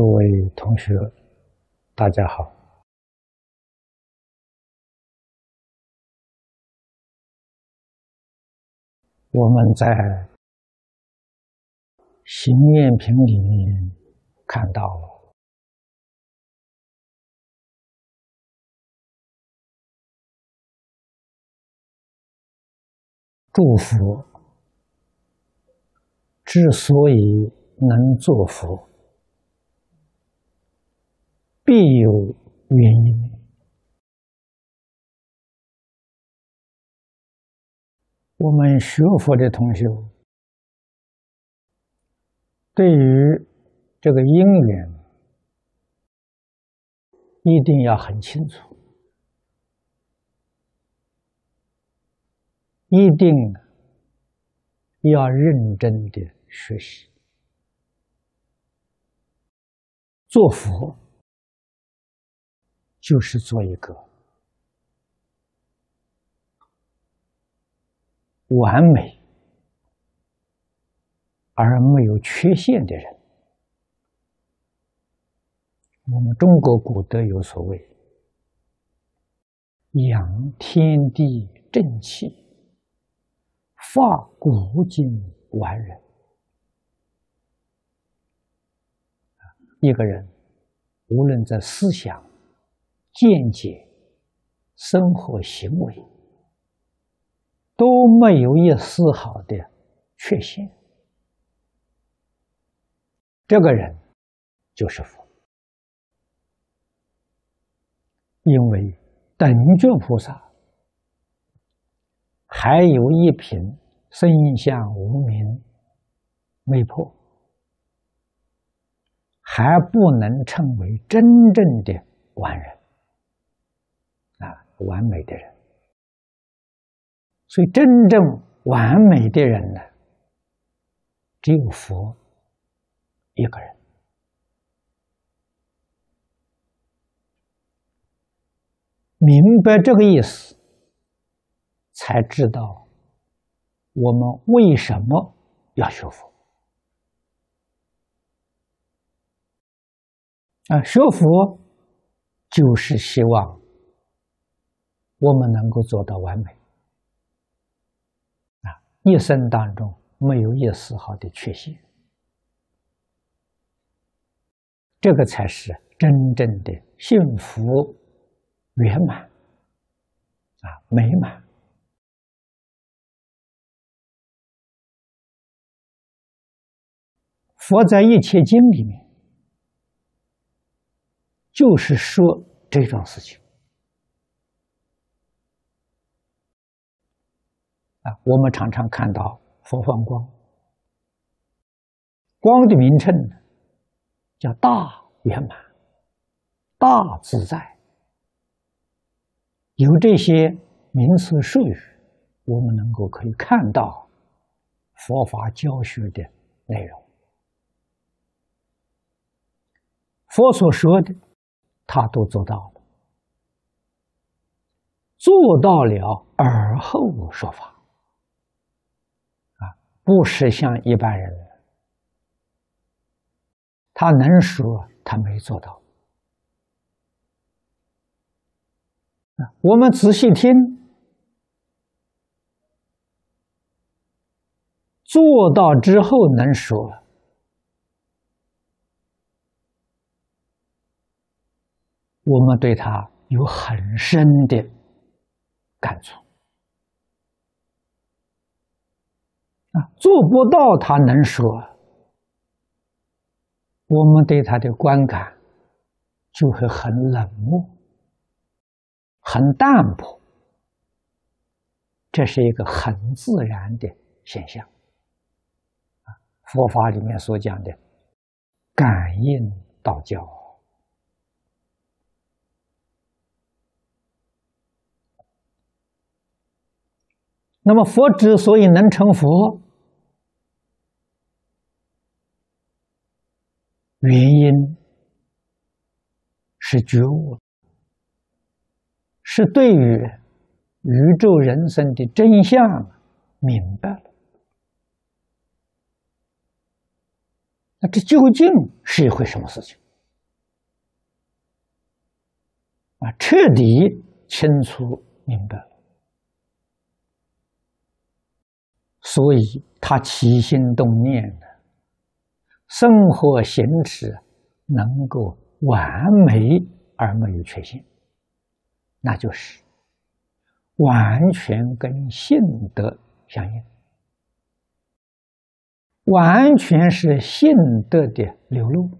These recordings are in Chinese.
各位同学，大家好。我们在《行愿品》里面看到了祝福之所以能作福。必有原因。我们学佛的同学，对于这个因缘，一定要很清楚，一定要认真的学习，做佛。就是做一个完美而没有缺陷的人。我们中国古德有所谓“养天地正气，发古今完人”。一个人无论在思想，见解、生活行为都没有一丝毫的缺陷，这个人就是佛。因为等觉菩萨还有一品身相无明未破，还不能称为真正的完人。完美的人，所以真正完美的人呢，只有佛一个人。明白这个意思，才知道我们为什么要学佛啊？学佛就是希望。我们能够做到完美啊！一生当中没有一丝毫的缺陷，这个才是真正的幸福圆满啊，美满。佛在一切经里面，就是说这种事情。啊，我们常常看到佛放光，光的名称叫大圆满、大自在。有这些名词术语，我们能够可以看到佛法教学的内容。佛所说的，他都做到了，做到了而后说法。不是像一般人，他能说，他没做到。我们仔细听，做到之后能说，我们对他有很深的感触。啊，做不到他能说，我们对他的观感就会很冷漠、很淡薄，这是一个很自然的现象。佛法里面所讲的感应道教，那么佛之所以能成佛，原因是觉悟，是对于宇宙人生的真相明白了。那这究竟是一回什么事情？啊，彻底清楚明白了。所以他起心动念的生活行持能够完美而没有缺陷，那就是完全跟性德相应，完全是性德的流露。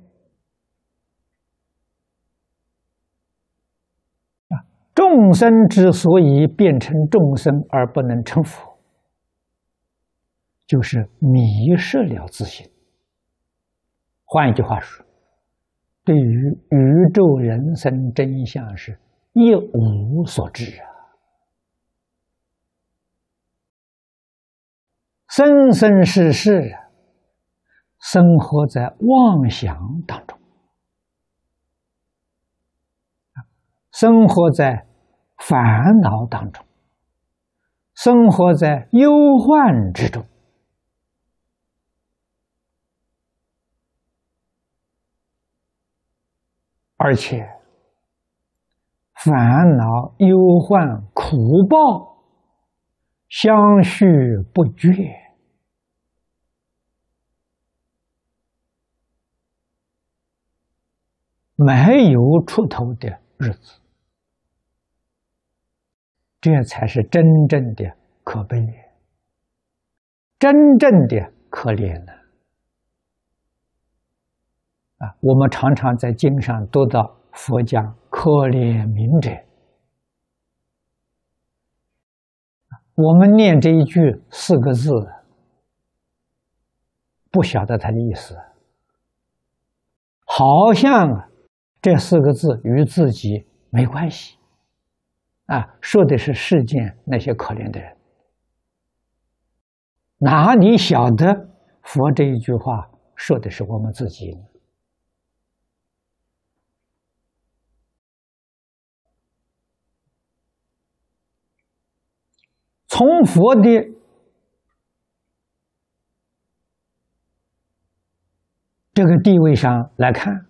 众生之所以变成众生而不能成佛，就是迷失了自信。换一句话说，对于宇宙人生真相是一无所知啊，生生世世啊，生活在妄想当中，生活在。烦恼当中，生活在忧患之中，而且烦恼、忧患、苦报相续不绝，没有出头的日子。这才是真正的可悲，真正的可怜呢！啊我们常常在经上读到佛讲可怜悯者，我们念这一句四个字，不晓得它的意思，好像这四个字与自己没关系。啊，说的是世间那些可怜的人，哪里晓得佛这一句话说的是我们自己呢？从佛的这个地位上来看，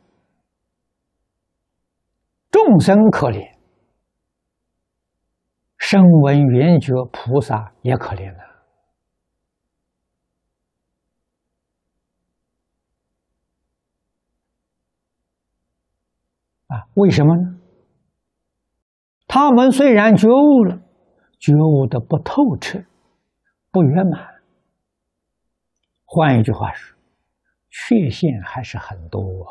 众生可怜。声闻缘觉菩萨也可怜了啊！为什么呢？他们虽然觉悟了，觉悟的不透彻、不圆满。换一句话说，缺陷还是很多啊。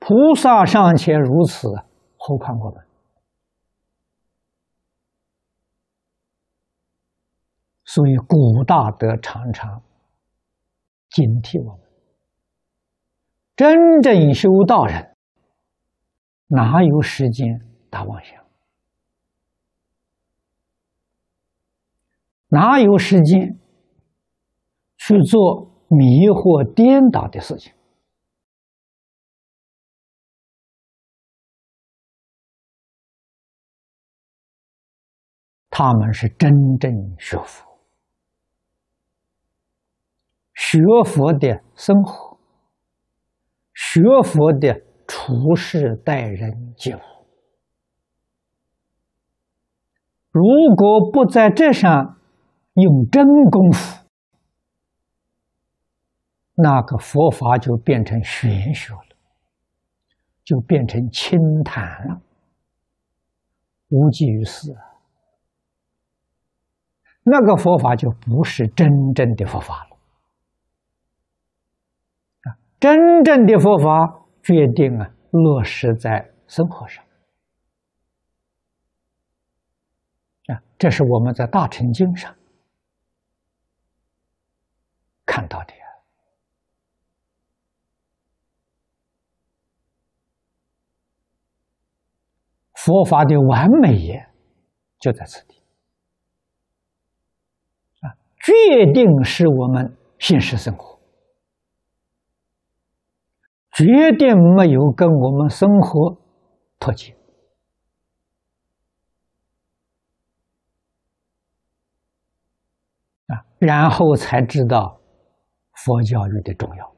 菩萨尚且如此，何况我们？所以，古大德常常警惕我们：真正修道人哪有时间打妄想？哪有时间去做迷惑颠倒的事情？他们是真正学佛。学佛的生活，学佛的处事待人接物，如果不在这上用真功夫，那个佛法就变成玄学了，就变成清谈了，无济于事！那个佛法就不是真正的佛法了。啊真正的佛法决定啊，落实在生活上啊，这是我们在大乘经上看到的呀佛法的完美也就在此地。啊，决定是我们现实生活。决定没有跟我们生活脱节。啊，然后才知道佛教育的重要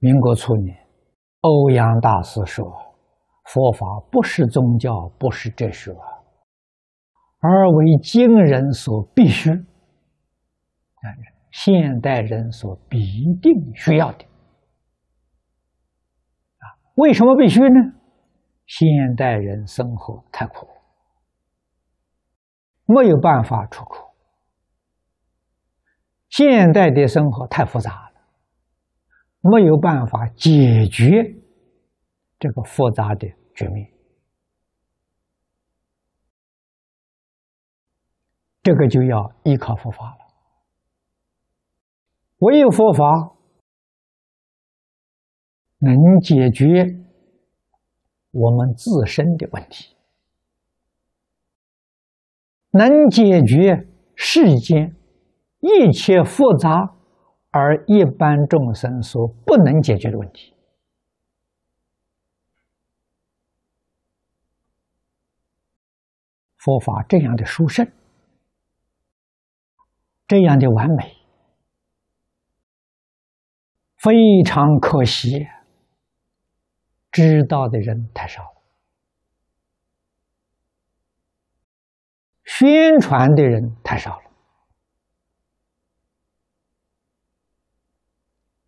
民国初年，欧阳大师说：“佛法不是宗教，不是哲学，而为今人所必须，啊，现代人所必定需要的。啊，为什么必须呢？现代人生活太苦，没有办法出口。现代的生活太复杂了，没有办法解决这个复杂的局面。这个就要依靠佛法了。唯有佛法能解决我们自身的问题，能解决世间。一切复杂而一般众生所不能解决的问题，佛法这样的殊胜，这样的完美，非常可惜，知道的人太少了，宣传的人太少了。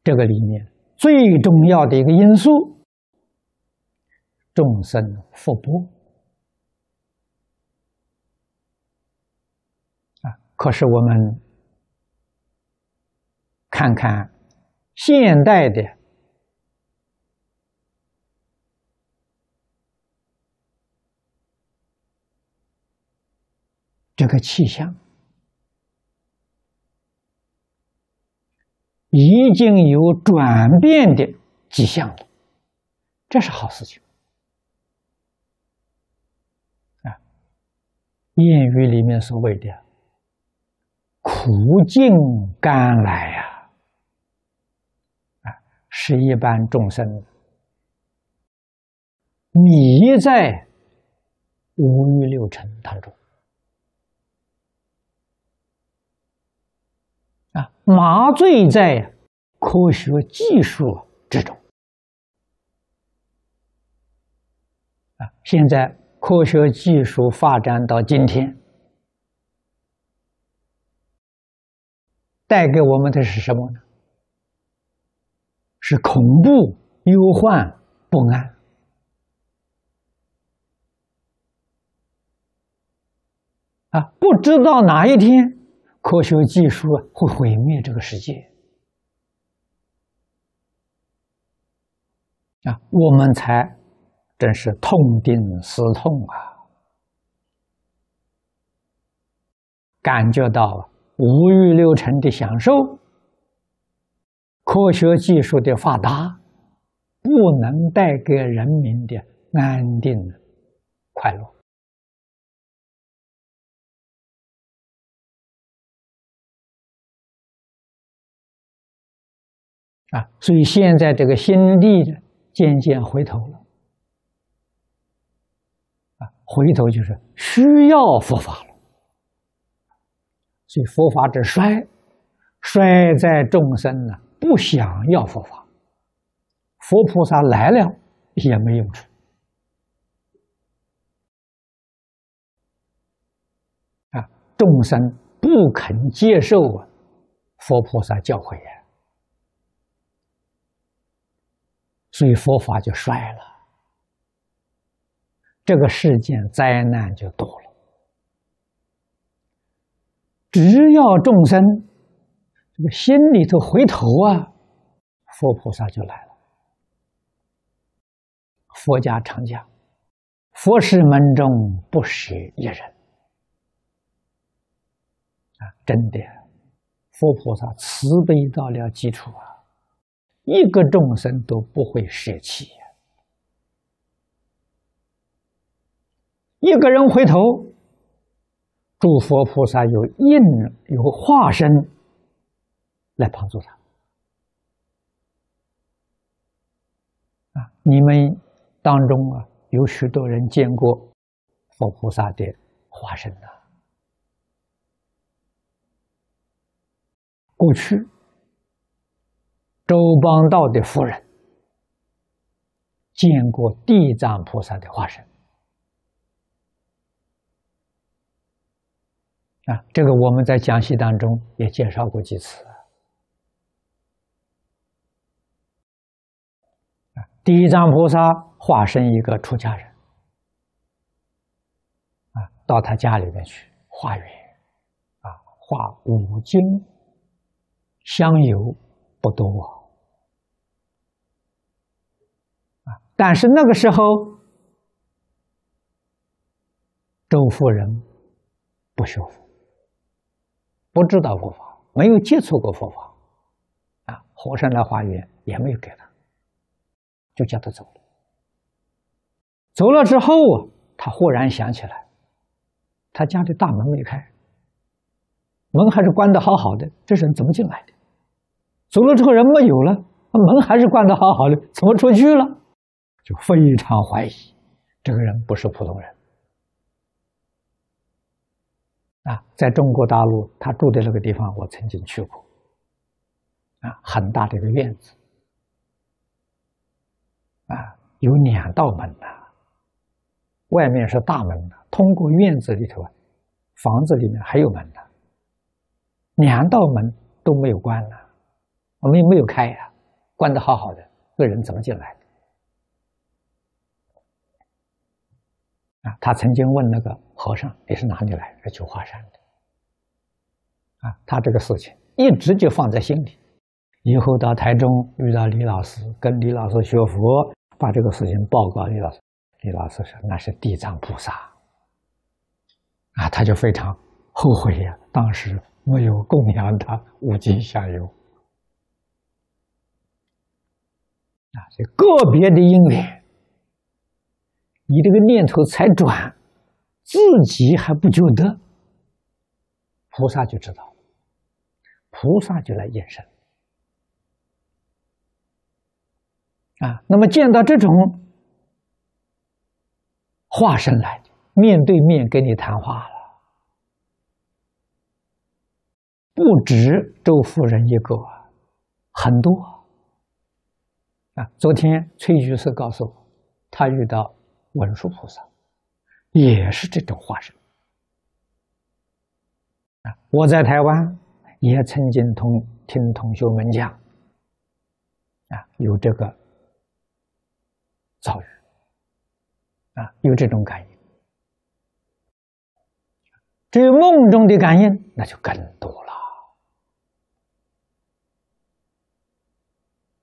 这个里面最重要的一个因素，众生福薄啊！可是我们看看现代的这个气象。已经有转变的迹象了，这是好事情啊！谚语里面所谓的“苦尽甘来”呀，啊，是一般众生迷在五欲六尘当中。啊，麻醉在科学技术之中。啊，现在科学技术发展到今天，带给我们的是什么呢？是恐怖、忧患、不安。啊，不知道哪一天。科学技术会毁灭这个世界啊！我们才真是痛定思痛啊，感觉到五欲六尘的享受，科学技术的发达，不能带给人民的安定快乐。啊，所以现在这个心地呢，渐渐回头了。啊，回头就是需要佛法了。所以佛法之衰，衰在众生呢不想要佛法，佛菩萨来了也没用处。啊，众生不肯接受啊，佛菩萨教诲呀。所以佛法就衰了，这个世间灾难就多了。只要众生这个心里头回头啊，佛菩萨就来了。佛家常讲，佛是门中不舍一人啊，真的，佛菩萨慈悲到了基础啊。一个众生都不会舍弃，一个人回头，诸佛菩萨有应有化身来帮助他。啊，你们当中啊，有许多人见过佛菩萨的化身的，过去。周邦道的夫人见过地藏菩萨的化身啊，这个我们在讲戏当中也介绍过几次啊。地藏菩萨化身一个出家人啊，到他家里面去化缘啊，化五经香油不多。但是那个时候，周夫人不学佛，不知道佛法，没有接触过佛法，啊，和尚来化缘也没有给他，就叫他走了。走了之后啊，他忽然想起来，他家的大门没开，门还是关的好好的，这人怎么进来的？走了之后人没有了，门还是关的好好的，怎么出去了？就非常怀疑，这个人不是普通人啊！在中国大陆，他住的那个地方，我曾经去过啊，很大的一个院子啊，有两道门呐，外面是大门的，通过院子里头啊，房子里面还有门的，两道门都没有关呢，我们也没有开呀，关的好好的，这人怎么进来？啊，他曾经问那个和尚：“你是哪里来？是九华山的。”啊，他这个事情一直就放在心里。以后到台中遇到李老师，跟李老师学佛，把这个事情报告李老师。李老师说：“那是地藏菩萨。”啊，他就非常后悔呀，当时没有供养他五金香油。啊，这个别的因缘。你这个念头才转，自己还不觉得，菩萨就知道，菩萨就来验身啊。那么见到这种化身来面对面跟你谈话了，不止周夫人一个，很多啊。昨天崔居士告诉我，他遇到。文殊菩萨也是这种化身！我在台湾也曾经同听同学们讲啊，有这个遭遇啊，有这种感应。至于梦中的感应，那就更多了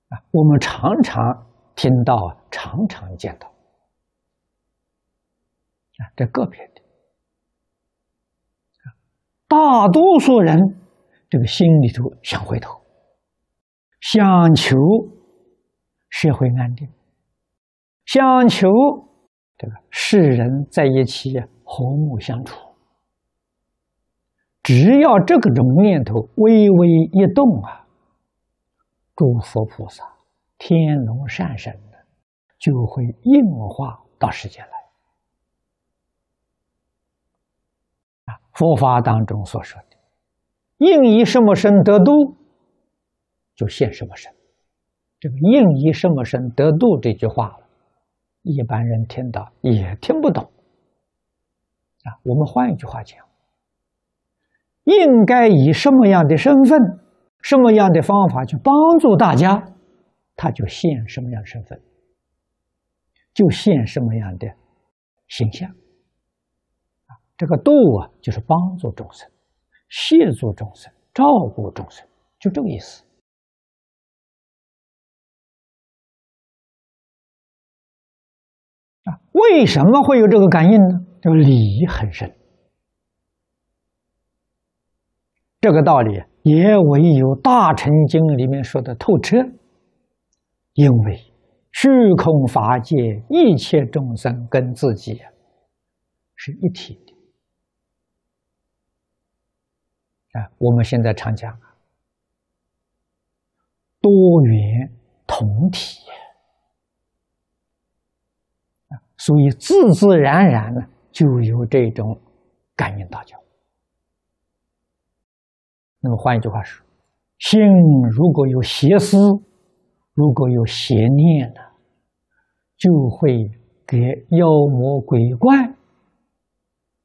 啊！我们常常听到，常常见到。啊，这个别的，大多数人这个心里头想回头，想求社会安定，想求这个世人在一起和睦相处。只要这个种念头微微一动啊，诸佛菩萨、天龙善神的，就会应化到世间来。佛法当中所说的“应以什么身得度，就现什么身”，这个“应以什么身得度”这句话一般人听到也听不懂。啊，我们换一句话讲，应该以什么样的身份、什么样的方法去帮助大家，他就现什么样身份，就现什么样的形象。这个度啊，就是帮助众生、协助众生、照顾众生，就这个意思。啊，为什么会有这个感应呢？这个理很深，这个道理也唯有《大乘经》里面说的透彻。因为虚空法界一切众生跟自己是一体的。我们现在常讲，多元同体啊，所以自自然然呢就有这种感应道教。那么换一句话说，心如果有邪思如果有邪念呢，就会给妖魔鬼怪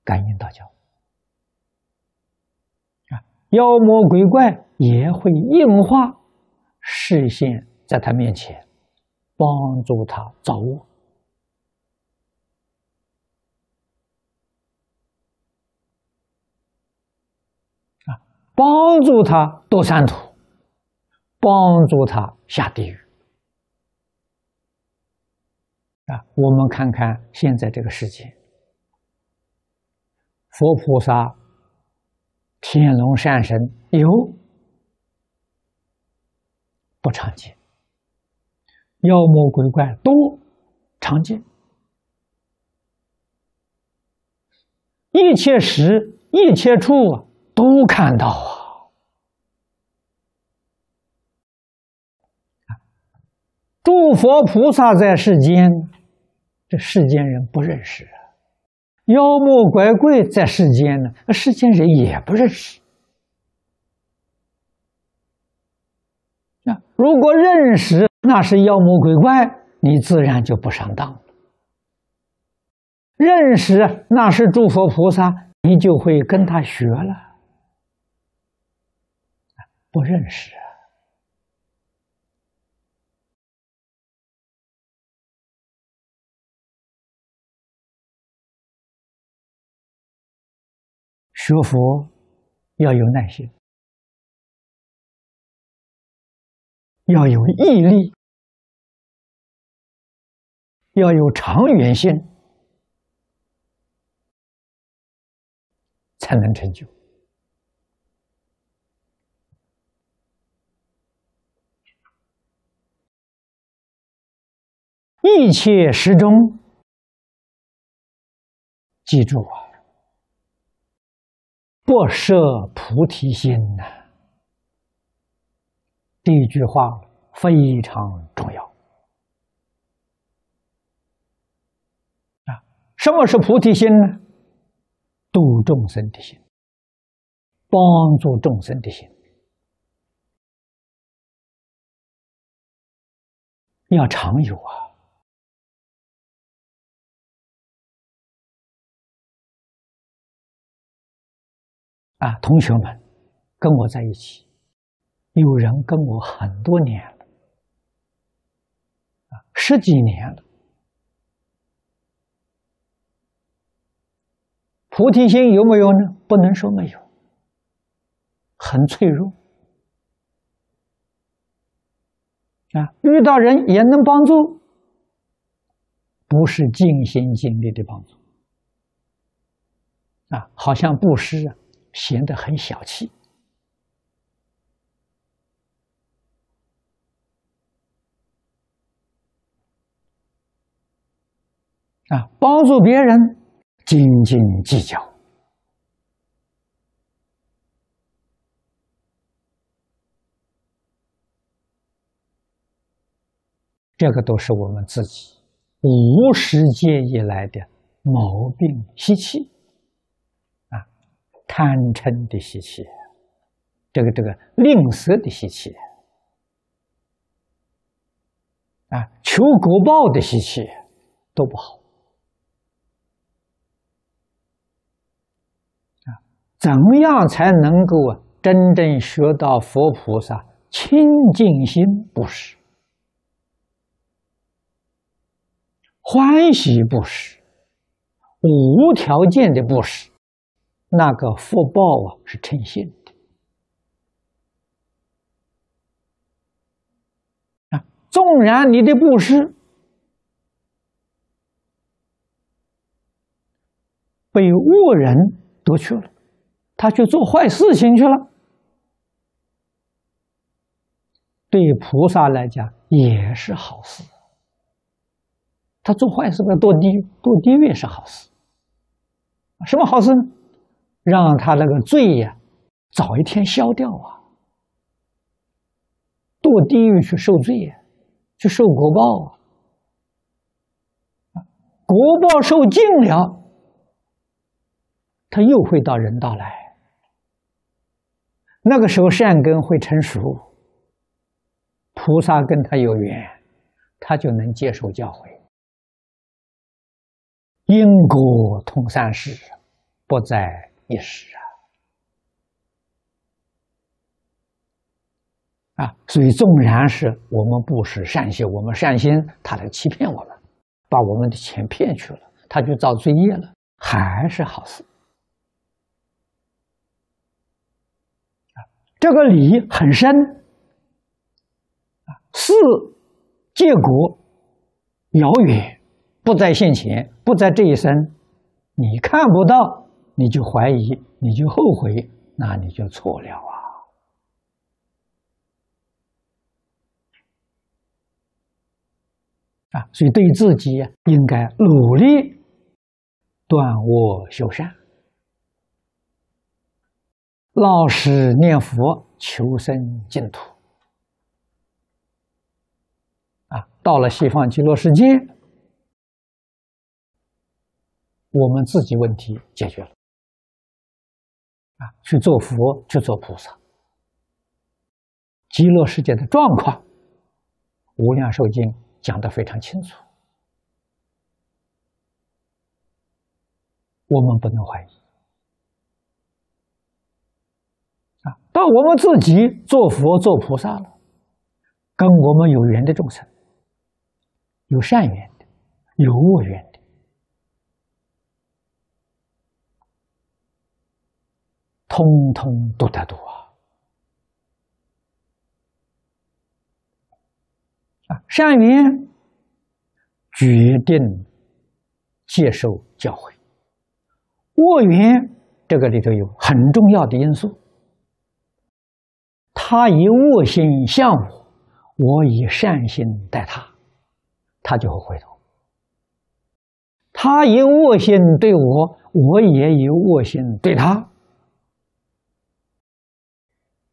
感应到教，妖魔鬼怪也会硬化视线在他面前，帮助他造恶。帮助他堕三途，帮助他下地狱啊！我们看看现在这个世界，佛菩萨、天龙善神有不常见，妖魔鬼怪多常见，一切时一切处。都看到啊！诸佛菩萨在世间，这世间人不认识啊；妖魔鬼怪在世间呢，那世间人也不认识。啊，如果认识那是妖魔鬼怪，你自然就不上当了；认识那是诸佛菩萨，你就会跟他学了。不认识学佛要有耐心，要有毅力，要有长远性，才能成就。一切时中，记住啊，不设菩提心呐。这一句话非常重要啊！什么是菩提心呢？度众生的心，帮助众生的心，要常有啊。啊，同学们，跟我在一起，有人跟我很多年了，啊，十几年了。菩提心有没有呢？不能说没有，很脆弱。啊，遇到人也能帮助，不是尽心尽力的帮助。啊，好像布施啊。显得很小气啊！帮助别人斤斤计较，这个都是我们自己无始界以来的毛病习气。贪嗔的习气，这个这个吝啬的习气，啊，求果报的习气都不好，啊，怎么样才能够真正学到佛菩萨清净心布施、欢喜布施、无条件的布施？那个福报啊，是诚信的啊。纵然你的布施被恶人夺去了，他去做坏事情去了，对菩萨来讲也是好事。他做坏事，要堕地狱，堕地狱是好事。什么好事呢？让他那个罪呀，早一天消掉啊！堕地狱去受罪呀，去受果报啊！果报受尽了，他又会到人道来。那个时候善根会成熟，菩萨跟他有缘，他就能接受教诲。因果通三世，不在一时啊！啊，所以纵然是我们不识善心，我们善心，他来欺骗我们，把我们的钱骗去了，他就造罪业了，还是好事。啊这个理很深啊，是结果遥远。不在现前，不在这一生，你看不到，你就怀疑，你就后悔，那你就错了啊！啊，所以对自己应该努力断恶修善，老实念佛，求生净土。啊，到了西方极乐世界。我们自己问题解决了，啊，去做佛，去做菩萨。极乐世界的状况，《无量寿经》讲得非常清楚，我们不能怀疑。啊，到我们自己做佛做菩萨了，跟我们有缘的众生，有善缘的，有恶缘。通通都得度啊！啊，善缘决定接受教诲，恶缘这个里头有很重要的因素。他以恶心向我，我以善心待他，他就会回头；他以恶心对我，我也以恶心对他。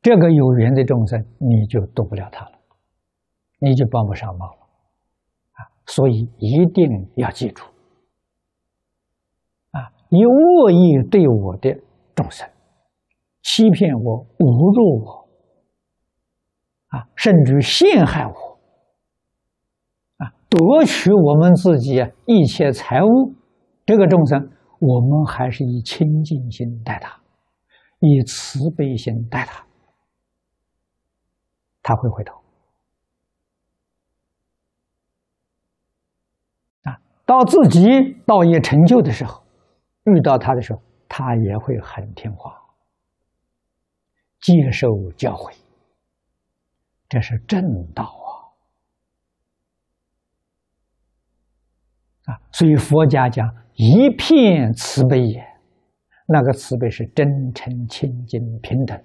这个有缘的众生，你就渡不了他了，你就帮不上忙了，啊！所以一定要记住，啊，以恶意对我的众生，欺骗我、侮辱我，啊，甚至陷害我，啊，夺取我们自己一切财物，这个众生，我们还是以清净心待他，以慈悲心待他。他会回头啊！到自己道业成就的时候，遇到他的时候，他也会很听话，接受教诲。这是正道啊！啊，所以佛家讲一片慈悲也，那个慈悲是真诚、清净、平等，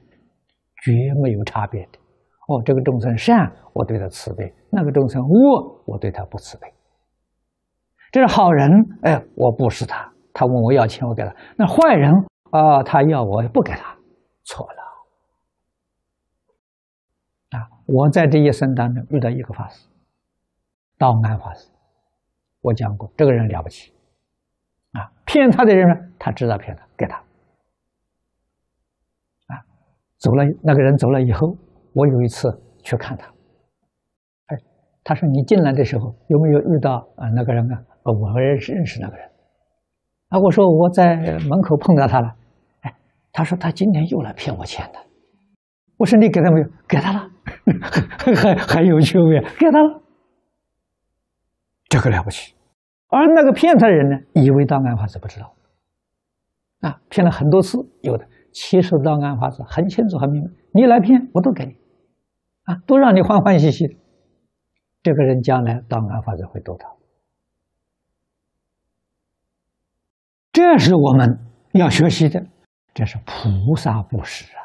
绝没有差别的。哦，这个众生善，我对他慈悲；那个众生恶，我对他不慈悲。这是好人，哎，我不是他，他问我要钱，我给他。那坏人啊，他要我不给他，错了。啊，我在这一生当中遇到一个法师，道安法师，我讲过，这个人了不起，啊，骗他的人呢，他知道骗他，给他，啊，走了，那个人走了以后。我有一次去看他，哎，他说：“你进来的时候有没有遇到啊那个人啊？我认识认识那个人。”啊，我说我在门口碰到他了。哎，他说他今天又来骗我钱的。我说你给他没有？给他了，还还有趣味，给他了。这个了不起。而那个骗他的人呢，以为当案法师不知道，啊，骗了很多次，有的其实当案法师很清楚很明白，你来骗我都给你。啊，都让你欢欢喜喜的，这个人将来当然法则会得到。这是我们要学习的，这是菩萨布施啊，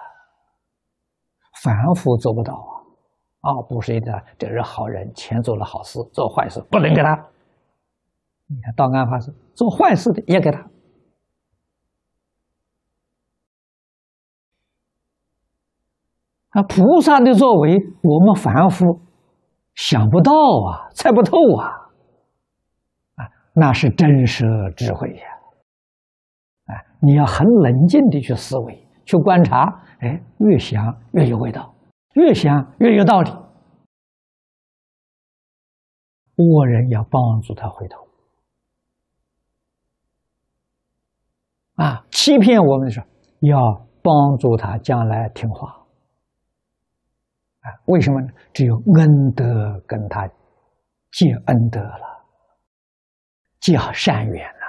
凡夫做不到啊！啊，布施的这是好人，钱做了好事，做坏事不能给他。你看，到安法师做坏事的也给他。啊，菩萨的作为，我们凡夫想不到啊，猜不透啊，啊，那是真实智慧呀！哎，你要很冷静的去思维、去观察，哎，越想越有味道，越想越有道理。恶人要帮助他回头。啊，欺骗我们的时候，要帮助他将来听话。为什么呢？只有恩德跟他结恩德了，结善缘了。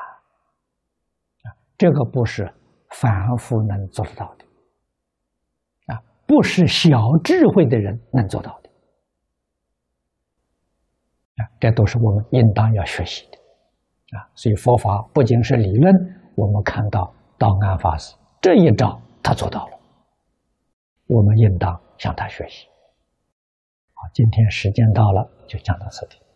啊，这个不是凡夫能做得到的。啊，不是小智慧的人能做到的。啊，这都是我们应当要学习的。啊，所以佛法不仅是理论。我们看到道安法师这一招，他做到了。我们应当向他学习。好，今天时间到了，就讲到这里。